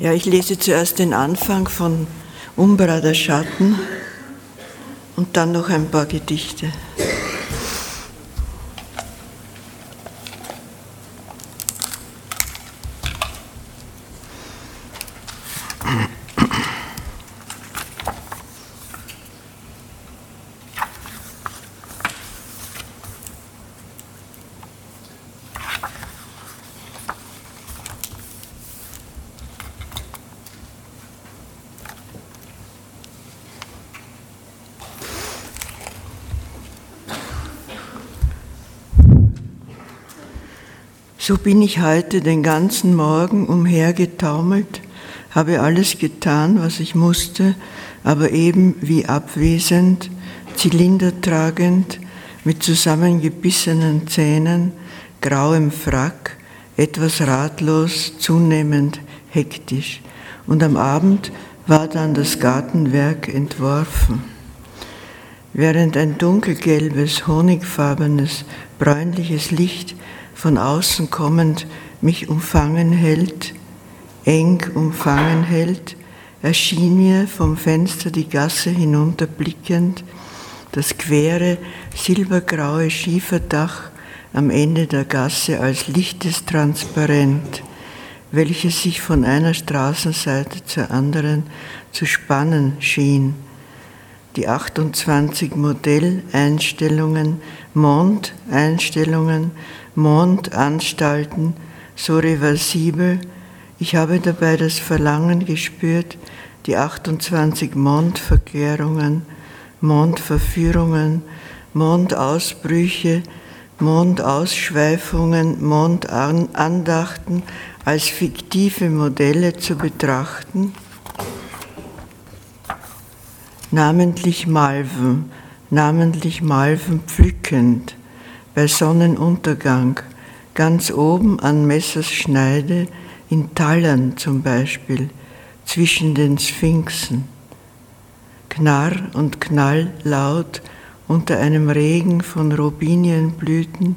Ja, ich lese zuerst den Anfang von Umbra der Schatten und dann noch ein paar Gedichte. So bin ich heute den ganzen Morgen umhergetaumelt, habe alles getan, was ich musste, aber eben wie abwesend, zylindertragend, mit zusammengebissenen Zähnen, grauem Frack, etwas ratlos, zunehmend hektisch. Und am Abend war dann das Gartenwerk entworfen. Während ein dunkelgelbes, honigfarbenes, bräunliches Licht von außen kommend mich umfangen hält, eng umfangen hält, erschien mir vom Fenster die Gasse hinunterblickend das quere, silbergraue Schieferdach am Ende der Gasse als lichtes Transparent, welches sich von einer Straßenseite zur anderen zu spannen schien. Die 28 Modelleinstellungen, Mondeinstellungen Mondanstalten so reversibel. Ich habe dabei das Verlangen gespürt, die 28 Mondverklärungen, Mondverführungen, Mondausbrüche, Mondausschweifungen, Mondandachten als fiktive Modelle zu betrachten, namentlich Malven, namentlich Malven pflückend, bei Sonnenuntergang, ganz oben an Messers Schneide, in Tallern zum Beispiel, zwischen den Sphinxen. Knarr und Knall laut unter einem Regen von Robinienblüten,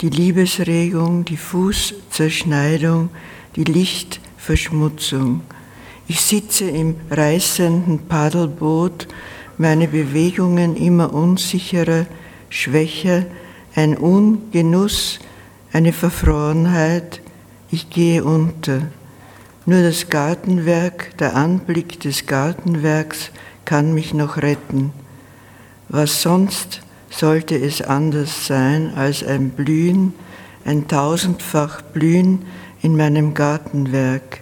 die Liebesregung, die Fußzerschneidung, die Lichtverschmutzung. Ich sitze im reißenden Paddelboot, meine Bewegungen immer unsicherer, schwächer, ein Ungenuss, eine Verfrorenheit, ich gehe unter. Nur das Gartenwerk, der Anblick des Gartenwerks kann mich noch retten. Was sonst sollte es anders sein als ein Blühen, ein tausendfach Blühen in meinem Gartenwerk,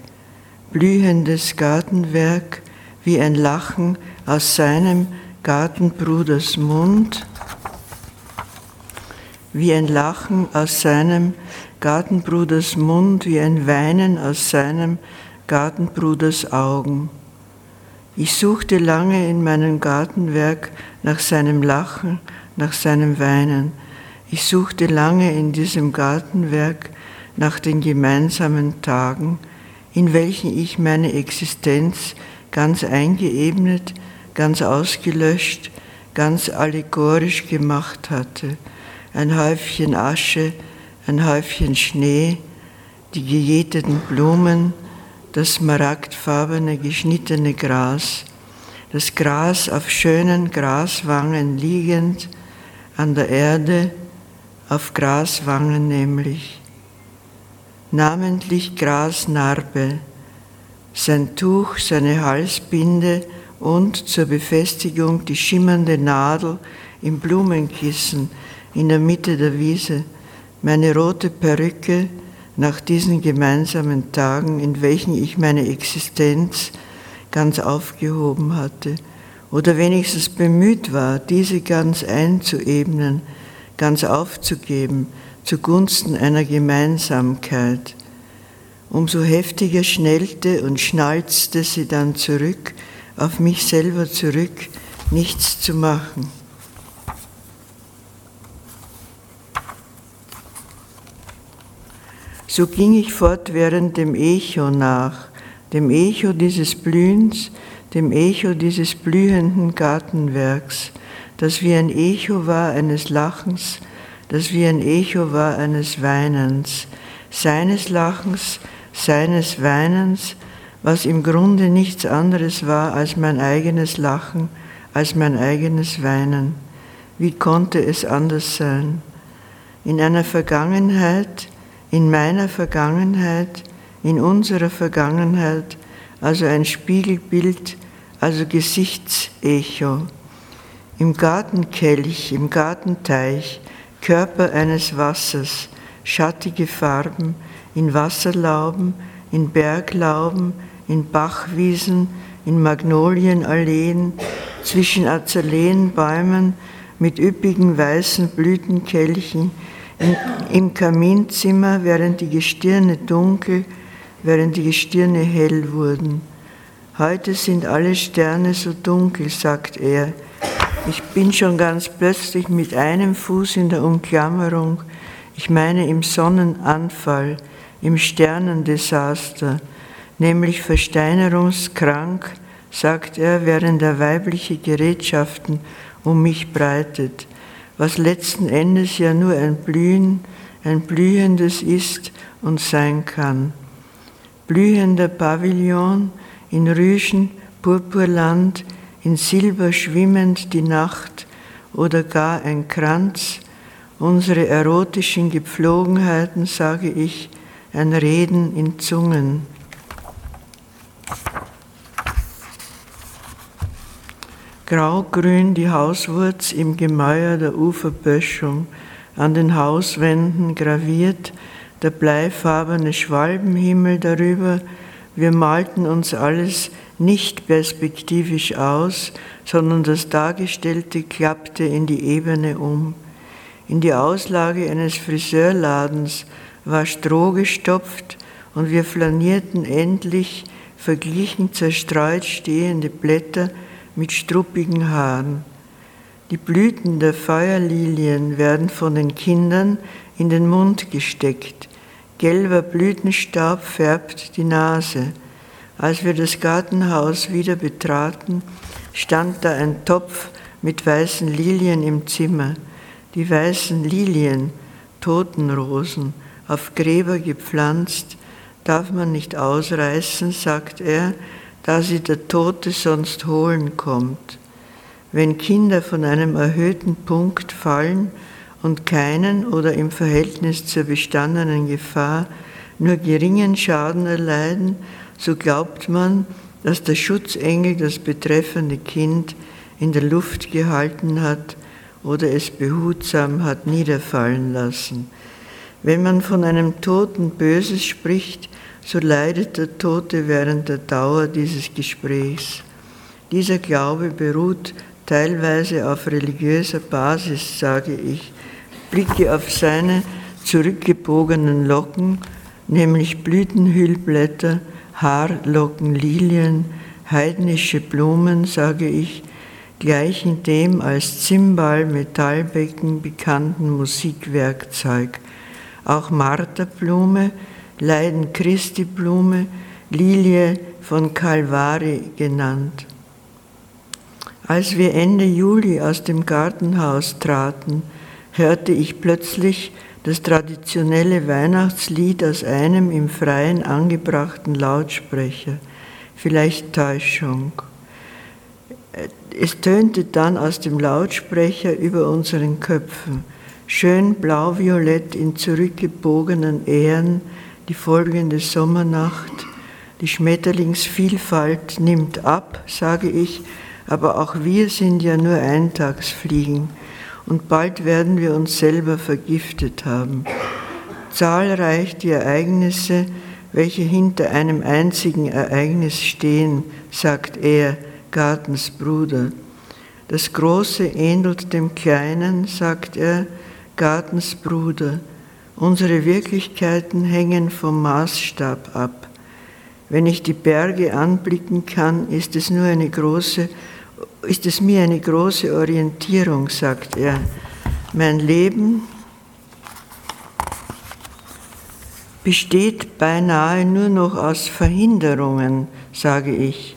blühendes Gartenwerk wie ein Lachen aus seinem Gartenbruders Mund, wie ein Lachen aus seinem Gartenbruders Mund, wie ein Weinen aus seinem Gartenbruders Augen. Ich suchte lange in meinem Gartenwerk nach seinem Lachen, nach seinem Weinen. Ich suchte lange in diesem Gartenwerk nach den gemeinsamen Tagen, in welchen ich meine Existenz ganz eingeebnet, ganz ausgelöscht, ganz allegorisch gemacht hatte ein Häufchen Asche, ein Häufchen Schnee, die gejäteten Blumen, das smaragdfarbene geschnittene Gras, das Gras auf schönen Graswangen liegend, an der Erde, auf Graswangen nämlich, namentlich Grasnarbe, sein Tuch, seine Halsbinde und zur Befestigung die schimmernde Nadel im Blumenkissen, in der Mitte der Wiese, meine rote Perücke nach diesen gemeinsamen Tagen, in welchen ich meine Existenz ganz aufgehoben hatte oder wenigstens bemüht war, diese ganz einzuebnen, ganz aufzugeben zugunsten einer Gemeinsamkeit. Umso heftiger schnellte und schnalzte sie dann zurück, auf mich selber zurück, nichts zu machen. So ging ich fortwährend dem Echo nach, dem Echo dieses Blühens, dem Echo dieses blühenden Gartenwerks, das wie ein Echo war eines Lachens, das wie ein Echo war eines Weinens, seines Lachens, seines Weinens, was im Grunde nichts anderes war als mein eigenes Lachen, als mein eigenes Weinen. Wie konnte es anders sein? In einer Vergangenheit, in meiner Vergangenheit, in unserer Vergangenheit, also ein Spiegelbild, also Gesichtsecho. Im Gartenkelch, im Gartenteich, Körper eines Wassers, schattige Farben, in Wasserlauben, in Berglauben, in Bachwiesen, in Magnolienalleen, zwischen Azaleenbäumen mit üppigen weißen Blütenkelchen, im Kaminzimmer, während die Gestirne dunkel, während die Gestirne hell wurden. Heute sind alle Sterne so dunkel, sagt er. Ich bin schon ganz plötzlich mit einem Fuß in der Umklammerung, ich meine im Sonnenanfall, im Sternendesaster, nämlich versteinerungskrank, sagt er, während er weibliche Gerätschaften um mich breitet, was letzten Endes ja nur ein Blühen, ein Blühendes ist und sein kann. Blühender Pavillon in Rüschen, Purpurland, in Silber schwimmend die Nacht oder gar ein Kranz, unsere erotischen Gepflogenheiten, sage ich, ein Reden in Zungen. Graugrün die Hauswurz im Gemäuer der Uferböschung, an den Hauswänden graviert der bleifarbene Schwalbenhimmel darüber. Wir malten uns alles nicht perspektivisch aus, sondern das Dargestellte klappte in die Ebene um. In die Auslage eines Friseurladens war Stroh gestopft und wir flanierten endlich verglichen zerstreut stehende Blätter mit struppigen Haaren. Die Blüten der Feuerlilien werden von den Kindern in den Mund gesteckt. Gelber Blütenstaub färbt die Nase. Als wir das Gartenhaus wieder betraten, stand da ein Topf mit weißen Lilien im Zimmer. Die weißen Lilien, Totenrosen, auf Gräber gepflanzt, darf man nicht ausreißen, sagt er, da sie der Tote sonst holen kommt. Wenn Kinder von einem erhöhten Punkt fallen und keinen oder im Verhältnis zur bestandenen Gefahr nur geringen Schaden erleiden, so glaubt man, dass der Schutzengel das betreffende Kind in der Luft gehalten hat oder es behutsam hat niederfallen lassen. Wenn man von einem Toten Böses spricht, so leidet der Tote während der Dauer dieses Gesprächs. Dieser Glaube beruht teilweise auf religiöser Basis, sage ich, blicke auf seine zurückgebogenen Locken, nämlich Blütenhüllblätter, Haarlocken, Lilien, heidnische Blumen, sage ich, gleichen dem als Zimbal, Metallbecken bekannten Musikwerkzeug. Auch Marterblume, Leiden Christi Blume, Lilie von Calvari genannt. Als wir Ende Juli aus dem Gartenhaus traten, hörte ich plötzlich das traditionelle Weihnachtslied aus einem im Freien angebrachten Lautsprecher, vielleicht Täuschung. Es tönte dann aus dem Lautsprecher über unseren Köpfen, schön blau-violett in zurückgebogenen Ähren, die folgende Sommernacht. Die Schmetterlingsvielfalt nimmt ab, sage ich, aber auch wir sind ja nur Eintagsfliegen und bald werden wir uns selber vergiftet haben. Zahlreich die Ereignisse, welche hinter einem einzigen Ereignis stehen, sagt er, Gartens Bruder. Das Große ähnelt dem Kleinen, sagt er, Gartens Bruder. Unsere Wirklichkeiten hängen vom Maßstab ab. Wenn ich die Berge anblicken kann, ist es nur eine große, ist es mir eine große Orientierung, sagt er. Mein Leben besteht beinahe nur noch aus Verhinderungen, sage ich.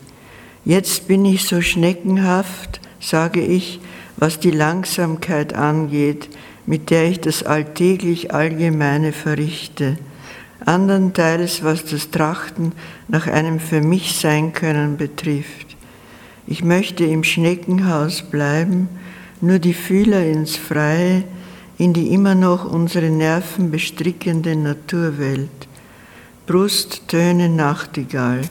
Jetzt bin ich so schneckenhaft, sage ich, was die Langsamkeit angeht, mit der ich das alltäglich Allgemeine verrichte. andernteils was das Trachten nach einem für mich sein können betrifft. Ich möchte im Schneckenhaus bleiben, nur die Fühler ins Freie, in die immer noch unsere Nerven bestrickende Naturwelt. Brusttöne Nachtigall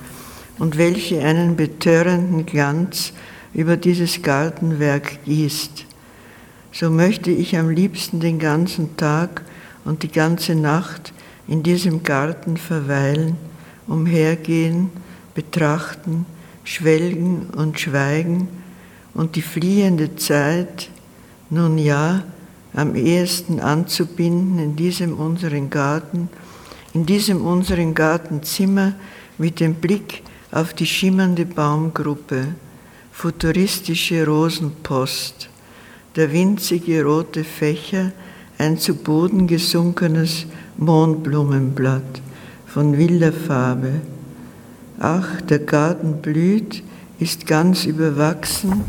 und welche einen betörenden Glanz über dieses Gartenwerk gießt. So möchte ich am liebsten den ganzen Tag und die ganze Nacht in diesem Garten verweilen, umhergehen, betrachten, schwelgen und schweigen und die fliehende Zeit, nun ja, am ehesten anzubinden in diesem unseren Garten, in diesem unseren Gartenzimmer mit dem Blick auf die schimmernde Baumgruppe, futuristische Rosenpost, der winzige rote Fächer, ein zu Boden gesunkenes Mohnblumenblatt von wilder Farbe. Ach, der Garten blüht, ist ganz überwachsen,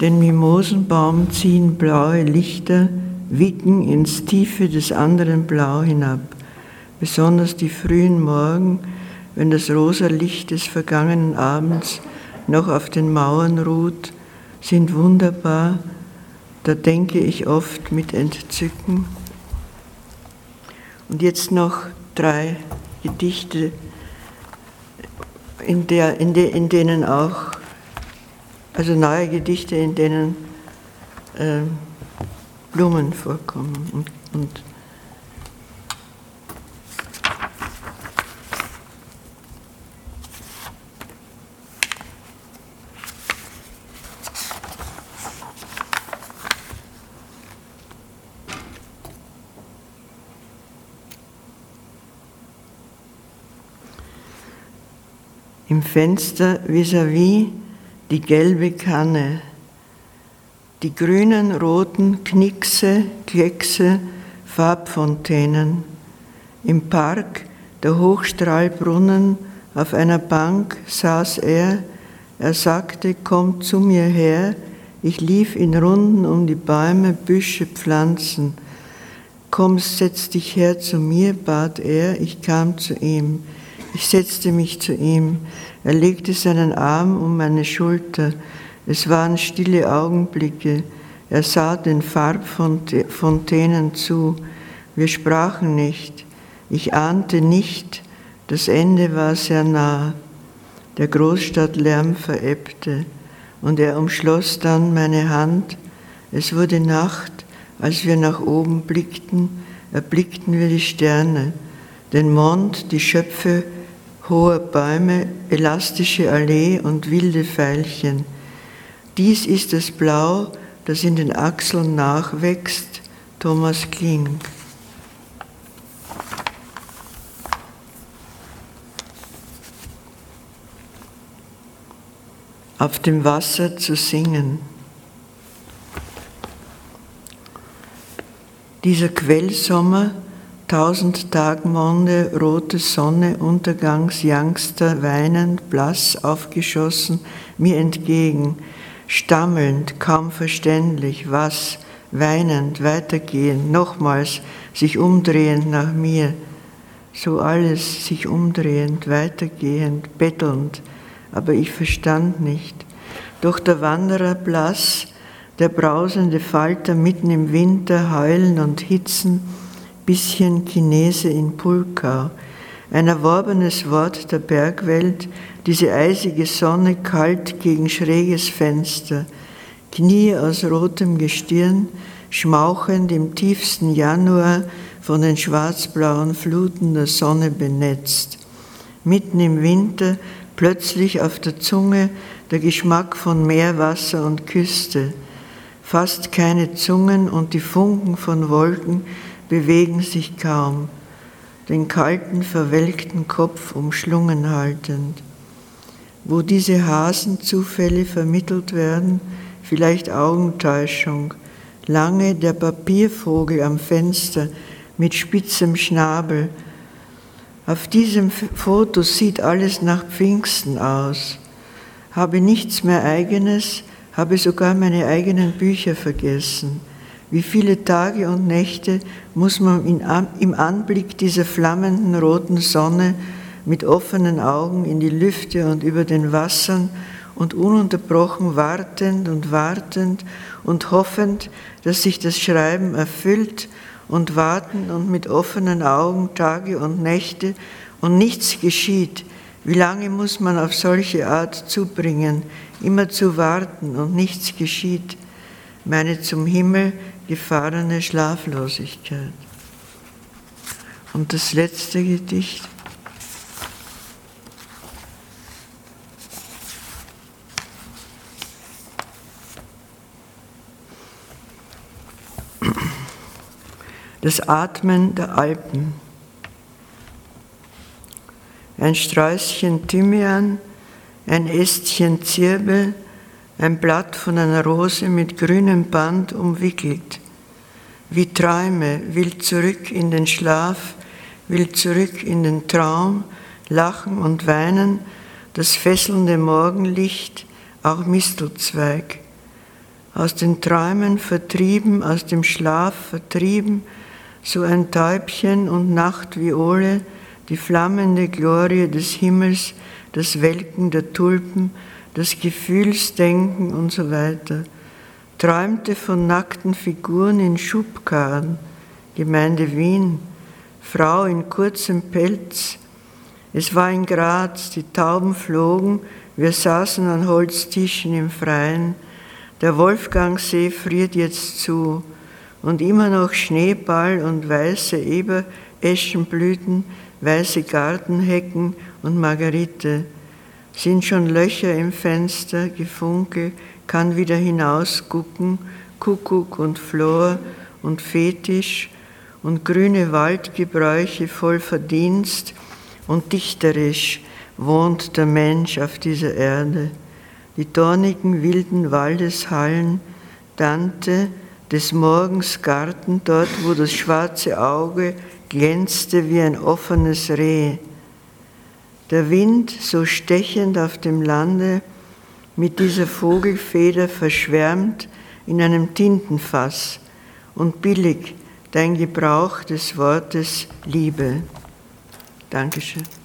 den Mimosenbaum ziehen blaue Lichter, wicken ins Tiefe des anderen Blau hinab. Besonders die frühen Morgen, wenn das rosa Licht des vergangenen Abends noch auf den Mauern ruht, sind wunderbar. Da denke ich oft mit Entzücken. Und jetzt noch drei Gedichte, in, der, in, de, in denen auch also neue Gedichte, in denen äh, Blumen vorkommen und, und Im Fenster vis-à-vis -vis die gelbe Kanne, die grünen, roten Knickse, Kleckse, Farbfontänen, im Park der Hochstrahlbrunnen, auf einer Bank saß er, er sagte, komm zu mir her, ich lief in Runden um die Bäume, Büsche, Pflanzen. Komm, setz dich her zu mir, bat er, ich kam zu ihm. Ich setzte mich zu ihm. Er legte seinen Arm um meine Schulter. Es waren stille Augenblicke. Er sah den Farbfontänen zu. Wir sprachen nicht. Ich ahnte nicht, das Ende war sehr nah. Der Großstadtlärm verebbte und er umschloss dann meine Hand. Es wurde Nacht, als wir nach oben blickten, erblickten wir die Sterne, den Mond, die Schöpfe hohe Bäume, elastische Allee und wilde Veilchen. Dies ist das Blau, das in den Achseln nachwächst, Thomas Kling. Auf dem Wasser zu singen. Dieser Quellsommer Tausend Tagmonde, rote Sonne, Untergangs, Youngster, weinend, blass, aufgeschossen, mir entgegen, stammelnd, kaum verständlich, was, weinend, weitergehend, nochmals, sich umdrehend nach mir, so alles sich umdrehend, weitergehend, bettelnd, aber ich verstand nicht. Doch der Wanderer blass, der brausende Falter mitten im Winter, heulen und hitzen, bisschen Chinese in Pulkau, ein erworbenes Wort der Bergwelt, diese eisige Sonne kalt gegen schräges Fenster, Knie aus rotem Gestirn, schmauchend im tiefsten Januar von den schwarzblauen Fluten der Sonne benetzt. Mitten im Winter plötzlich auf der Zunge der Geschmack von Meerwasser und Küste, fast keine Zungen und die Funken von Wolken bewegen sich kaum, den kalten, verwelkten Kopf umschlungen haltend. Wo diese Hasenzufälle vermittelt werden, vielleicht Augentäuschung, lange der Papiervogel am Fenster mit spitzem Schnabel. Auf diesem Foto sieht alles nach Pfingsten aus. Habe nichts mehr eigenes, habe sogar meine eigenen Bücher vergessen Wie viele Tage und Nächte muss man im Anblick dieser flammenden roten Sonne mit offenen Augen in die Lüfte und über den Wassern und ununterbrochen wartend und wartend und hoffend, dass sich das Schreiben erfüllt und warten und mit offenen Augen Tage und Nächte und nichts geschieht. Wie lange muss man auf solche Art zubringen, immer zu warten und nichts geschieht? Meine zum Himmel gefahrene Schlaflosigkeit. Und das letzte Gedicht. Das Atmen der Alpen. Ein Sträußchen Thymian, ein Ästchen Zirbel, ein Blatt von einer Rose mit grünem Band umwickelt. Wie Träume, will zurück in den Schlaf, will zurück in den Traum, lachen und weinen, das fesselnde Morgenlicht, auch Mistelzweig. Aus den Träumen vertrieben, aus dem Schlaf vertrieben, so ein Täubchen und Nachtviole, die flammende Glorie des Himmels, das Welken der Tulpen, das Gefühlsdenken und so weiter, träumte von nackten Figuren in Schubkarren, Gemeinde Wien, Frau in kurzem Pelz. Es war in Graz, die Tauben flogen, wir saßen an Holztischen im Freien. Der Wolfgangsee friert jetzt zu und immer noch Schneeball und weiße Ebereschenblüten, weiße Gartenhecken und Margarite sind schon Löcher im Fenster, Gefunkel, kann wieder hinausgucken, Kuckuck und Flor und Fetisch und grüne Waldgebräuche voll Verdienst und dichterisch wohnt der Mensch auf dieser Erde. Die dornigen wilden Waldeshallen, Dante, des Morgens Garten, dort wo das schwarze Auge glänzte wie ein offenes Reh, der Wind so stechend auf dem Lande, mit dieser Vogelfeder verschwärmt in einem Tintenfass und billig dein Gebrauch des Wortes Liebe. Dankeschön.